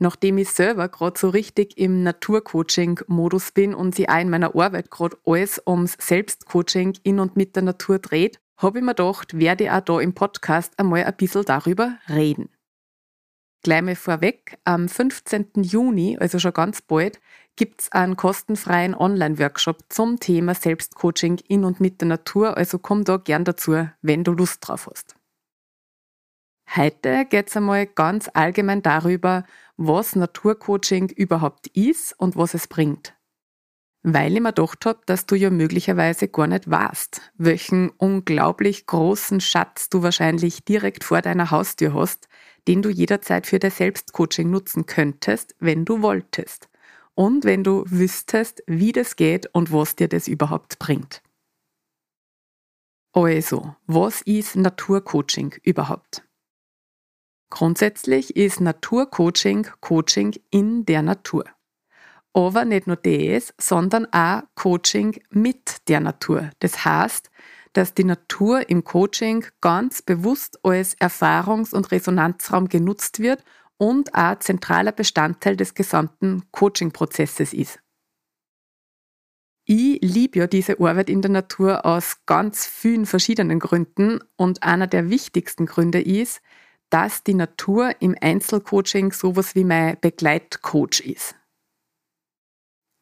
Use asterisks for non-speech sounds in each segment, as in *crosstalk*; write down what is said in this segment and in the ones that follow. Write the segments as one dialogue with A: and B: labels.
A: Nachdem ich selber gerade so richtig im Naturcoaching-Modus bin und sie auch in meiner Arbeit gerade alles ums Selbstcoaching in und mit der Natur dreht, habe ich mir gedacht, werde ich auch da im Podcast einmal ein bisschen darüber reden. Gleich mal vorweg, am 15. Juni, also schon ganz bald, gibt es einen kostenfreien Online-Workshop zum Thema Selbstcoaching in und mit der Natur, also komm da gern dazu, wenn du Lust drauf hast. Heute geht es einmal ganz allgemein darüber, was Naturcoaching überhaupt ist und was es bringt. Weil ich mir gedacht habe, dass du ja möglicherweise gar nicht weißt, welchen unglaublich großen Schatz du wahrscheinlich direkt vor deiner Haustür hast, den du jederzeit für dein Selbstcoaching nutzen könntest, wenn du wolltest. Und wenn du wüsstest, wie das geht und was dir das überhaupt bringt. Also, was ist Naturcoaching überhaupt? Grundsätzlich ist Naturcoaching Coaching in der Natur. Aber nicht nur das, sondern auch Coaching mit der Natur. Das heißt, dass die Natur im Coaching ganz bewusst als Erfahrungs- und Resonanzraum genutzt wird und auch zentraler Bestandteil des gesamten Coaching-Prozesses ist. Ich liebe ja diese Arbeit in der Natur aus ganz vielen verschiedenen Gründen und einer der wichtigsten Gründe ist, dass die Natur im Einzelcoaching sowas wie mein Begleitcoach ist.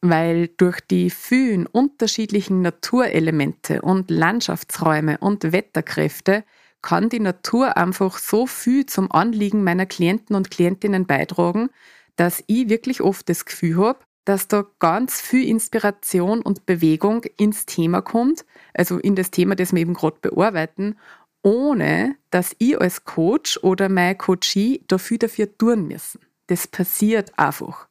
A: Weil durch die vielen unterschiedlichen Naturelemente und Landschaftsräume und Wetterkräfte kann die Natur einfach so viel zum Anliegen meiner Klienten und Klientinnen beitragen, dass ich wirklich oft das Gefühl habe, dass da ganz viel Inspiration und Bewegung ins Thema kommt, also in das Thema, das wir eben gerade bearbeiten, ohne dass ich als Coach oder mein Coachie dafür dafür tun müssen. Das passiert einfach.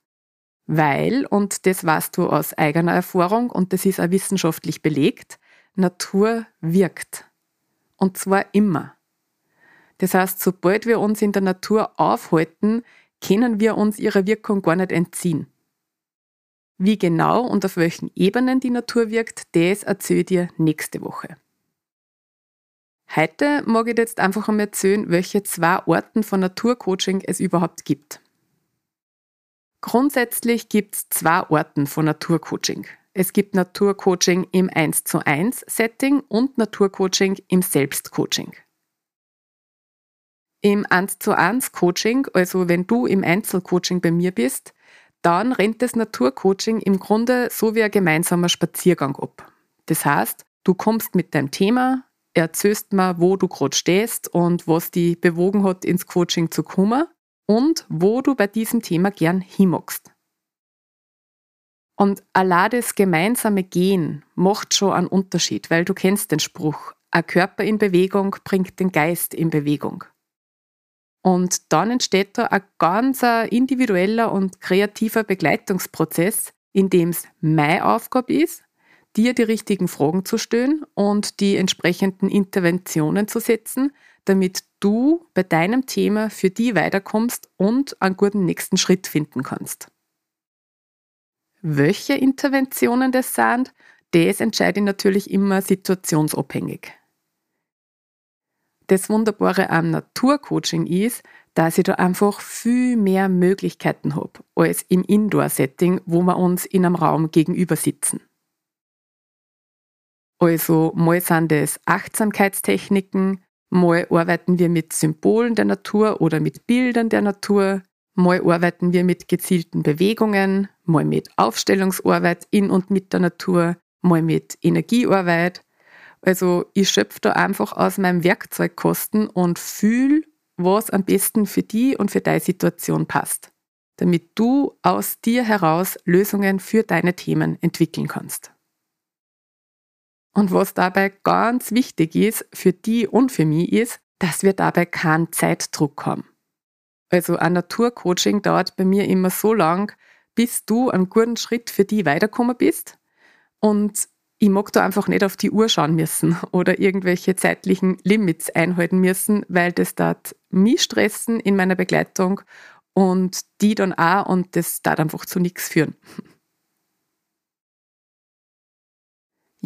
A: Weil, und das weißt du aus eigener Erfahrung und das ist auch wissenschaftlich belegt, Natur wirkt. Und zwar immer. Das heißt, sobald wir uns in der Natur aufhalten, können wir uns ihrer Wirkung gar nicht entziehen. Wie genau und auf welchen Ebenen die Natur wirkt, das erzähle ich dir nächste Woche. Heute mag ich jetzt einfach einmal erzählen, welche zwei Arten von Naturcoaching es überhaupt gibt. Grundsätzlich gibt es zwei Arten von Naturcoaching. Es gibt Naturcoaching im 1 zu 1 Setting und Naturcoaching im Selbstcoaching. Im 1 zu 1 Coaching, also wenn du im Einzelcoaching bei mir bist, dann rennt das Naturcoaching im Grunde so wie ein gemeinsamer Spaziergang ab. Das heißt, du kommst mit deinem Thema, erzählst mir, wo du gerade stehst und was dich bewogen hat, ins Coaching zu kommen und wo du bei diesem Thema gern hinmachst. Und allein das gemeinsame Gehen macht schon einen Unterschied, weil du kennst den Spruch, ein Körper in Bewegung bringt den Geist in Bewegung. Und dann entsteht da ein ganz individueller und kreativer Begleitungsprozess, in dem es meine Aufgabe ist, dir die richtigen Fragen zu stellen und die entsprechenden Interventionen zu setzen, damit du bei deinem Thema für die weiterkommst und einen guten nächsten Schritt finden kannst. Welche Interventionen das sind, das entscheide ich natürlich immer situationsabhängig. Das Wunderbare am Naturcoaching ist, dass ich da einfach viel mehr Möglichkeiten habe als im Indoor-Setting, wo wir uns in einem Raum gegenüber sitzen. Also mal sind es Achtsamkeitstechniken, mal arbeiten wir mit Symbolen der Natur oder mit Bildern der Natur, Mal arbeiten wir mit gezielten Bewegungen, mal mit Aufstellungsarbeit in und mit der Natur, mal mit Energiearbeit. Also ich schöpfe da einfach aus meinem Werkzeugkosten und fühle, was am besten für die und für deine Situation passt, damit du aus dir heraus Lösungen für deine Themen entwickeln kannst. Und was dabei ganz wichtig ist, für die und für mich, ist, dass wir dabei keinen Zeitdruck haben. Also ein Naturcoaching dauert bei mir immer so lang, bis du einen guten Schritt für die weitergekommen bist. Und ich mag da einfach nicht auf die Uhr schauen müssen *laughs* oder irgendwelche zeitlichen Limits einhalten müssen, weil das dort mich stressen in meiner Begleitung und die dann auch und das darf einfach zu nichts führen. *laughs*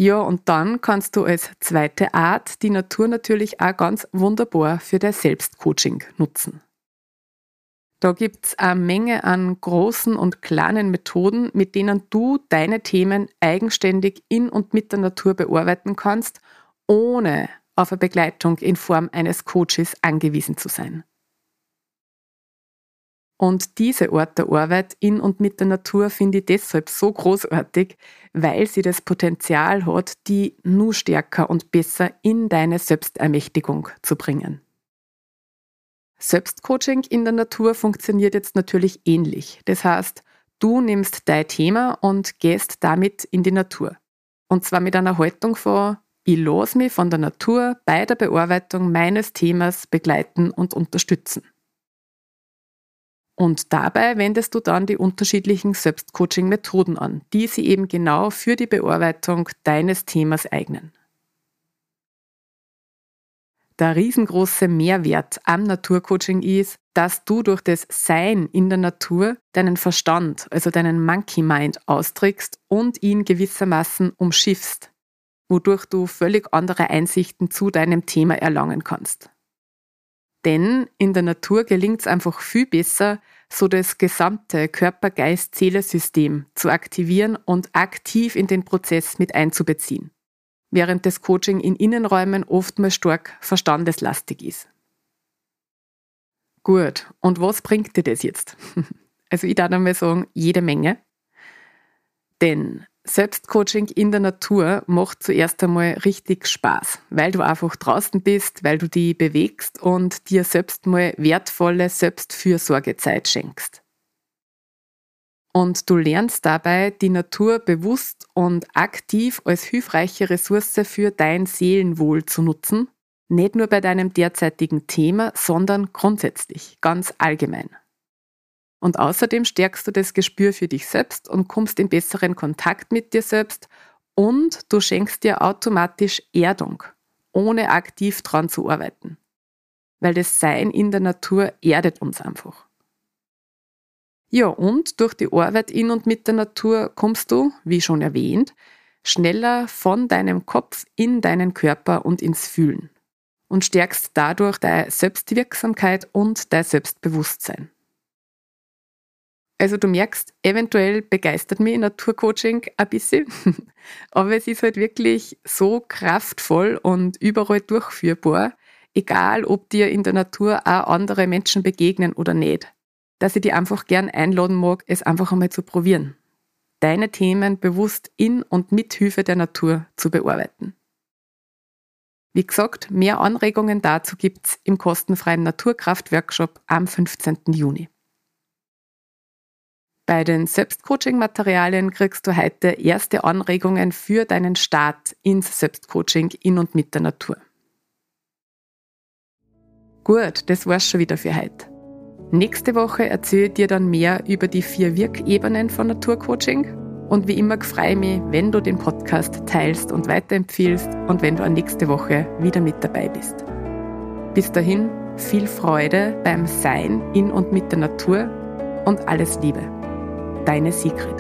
A: Ja, und dann kannst du als zweite Art die Natur natürlich auch ganz wunderbar für dein Selbstcoaching nutzen. Da gibt es eine Menge an großen und kleinen Methoden, mit denen du deine Themen eigenständig in und mit der Natur bearbeiten kannst, ohne auf eine Begleitung in Form eines Coaches angewiesen zu sein. Und diese Art der Arbeit in und mit der Natur finde ich deshalb so großartig, weil sie das Potenzial hat, die nur stärker und besser in deine Selbstermächtigung zu bringen. Selbstcoaching in der Natur funktioniert jetzt natürlich ähnlich. Das heißt, du nimmst dein Thema und gehst damit in die Natur. Und zwar mit einer Haltung von, ich los mich von der Natur bei der Bearbeitung meines Themas begleiten und unterstützen. Und dabei wendest du dann die unterschiedlichen Selbstcoaching-Methoden an, die sie eben genau für die Bearbeitung deines Themas eignen. Der riesengroße Mehrwert am Naturcoaching ist, dass du durch das Sein in der Natur deinen Verstand, also deinen Monkey Mind austrickst und ihn gewissermaßen umschiffst, wodurch du völlig andere Einsichten zu deinem Thema erlangen kannst. Denn in der Natur gelingt es einfach viel besser, so das gesamte Körper-Geist-Seele-System zu aktivieren und aktiv in den Prozess mit einzubeziehen, während das Coaching in Innenräumen oftmals stark verstandeslastig ist. Gut, und was bringt dir das jetzt? *laughs* Also ich darf einmal sagen, jede Menge. Denn Selbstcoaching in der Natur macht zuerst einmal richtig Spaß, weil du einfach draußen bist, weil du die bewegst und dir selbst mal wertvolle Selbstfürsorgezeit schenkst. Und du lernst dabei, die Natur bewusst und aktiv als hilfreiche Ressource für dein Seelenwohl zu nutzen, nicht nur bei deinem derzeitigen Thema, sondern grundsätzlich, ganz allgemein. Und außerdem stärkst du das Gespür für dich selbst und kommst in besseren Kontakt mit dir selbst und du schenkst dir automatisch Erdung, ohne aktiv dran zu arbeiten. Weil das Sein in der Natur erdet uns einfach. Ja, und durch die Arbeit in und mit der Natur kommst du, wie schon erwähnt, schneller von deinem Kopf in deinen Körper und ins Fühlen und stärkst dadurch deine Selbstwirksamkeit und dein Selbstbewusstsein. Also du merkst, eventuell begeistert mich Naturcoaching ein bisschen, *laughs* aber es ist halt wirklich so kraftvoll und überall durchführbar, egal ob dir in der Natur auch andere Menschen begegnen oder nicht, dass ich dir einfach gern einladen mag, es einfach einmal zu probieren. Deine Themen bewusst in und mit Hilfe der Natur zu bearbeiten. Wie gesagt, mehr Anregungen dazu gibt's im kostenfreien Naturkraft-Workshop am 15. Juni. Bei den Selbstcoaching-Materialien kriegst du heute erste Anregungen für deinen Start ins Selbstcoaching in und mit der Natur. Gut, das war's schon wieder für heute. Nächste Woche erzähle ich dir dann mehr über die vier Wirkebenen von Naturcoaching. Und wie immer freue ich mich, wenn du den Podcast teilst und weiterempfiehlst und wenn du auch nächste Woche wieder mit dabei bist. Bis dahin viel Freude beim Sein in und mit der Natur und alles Liebe. Deine Sigrid.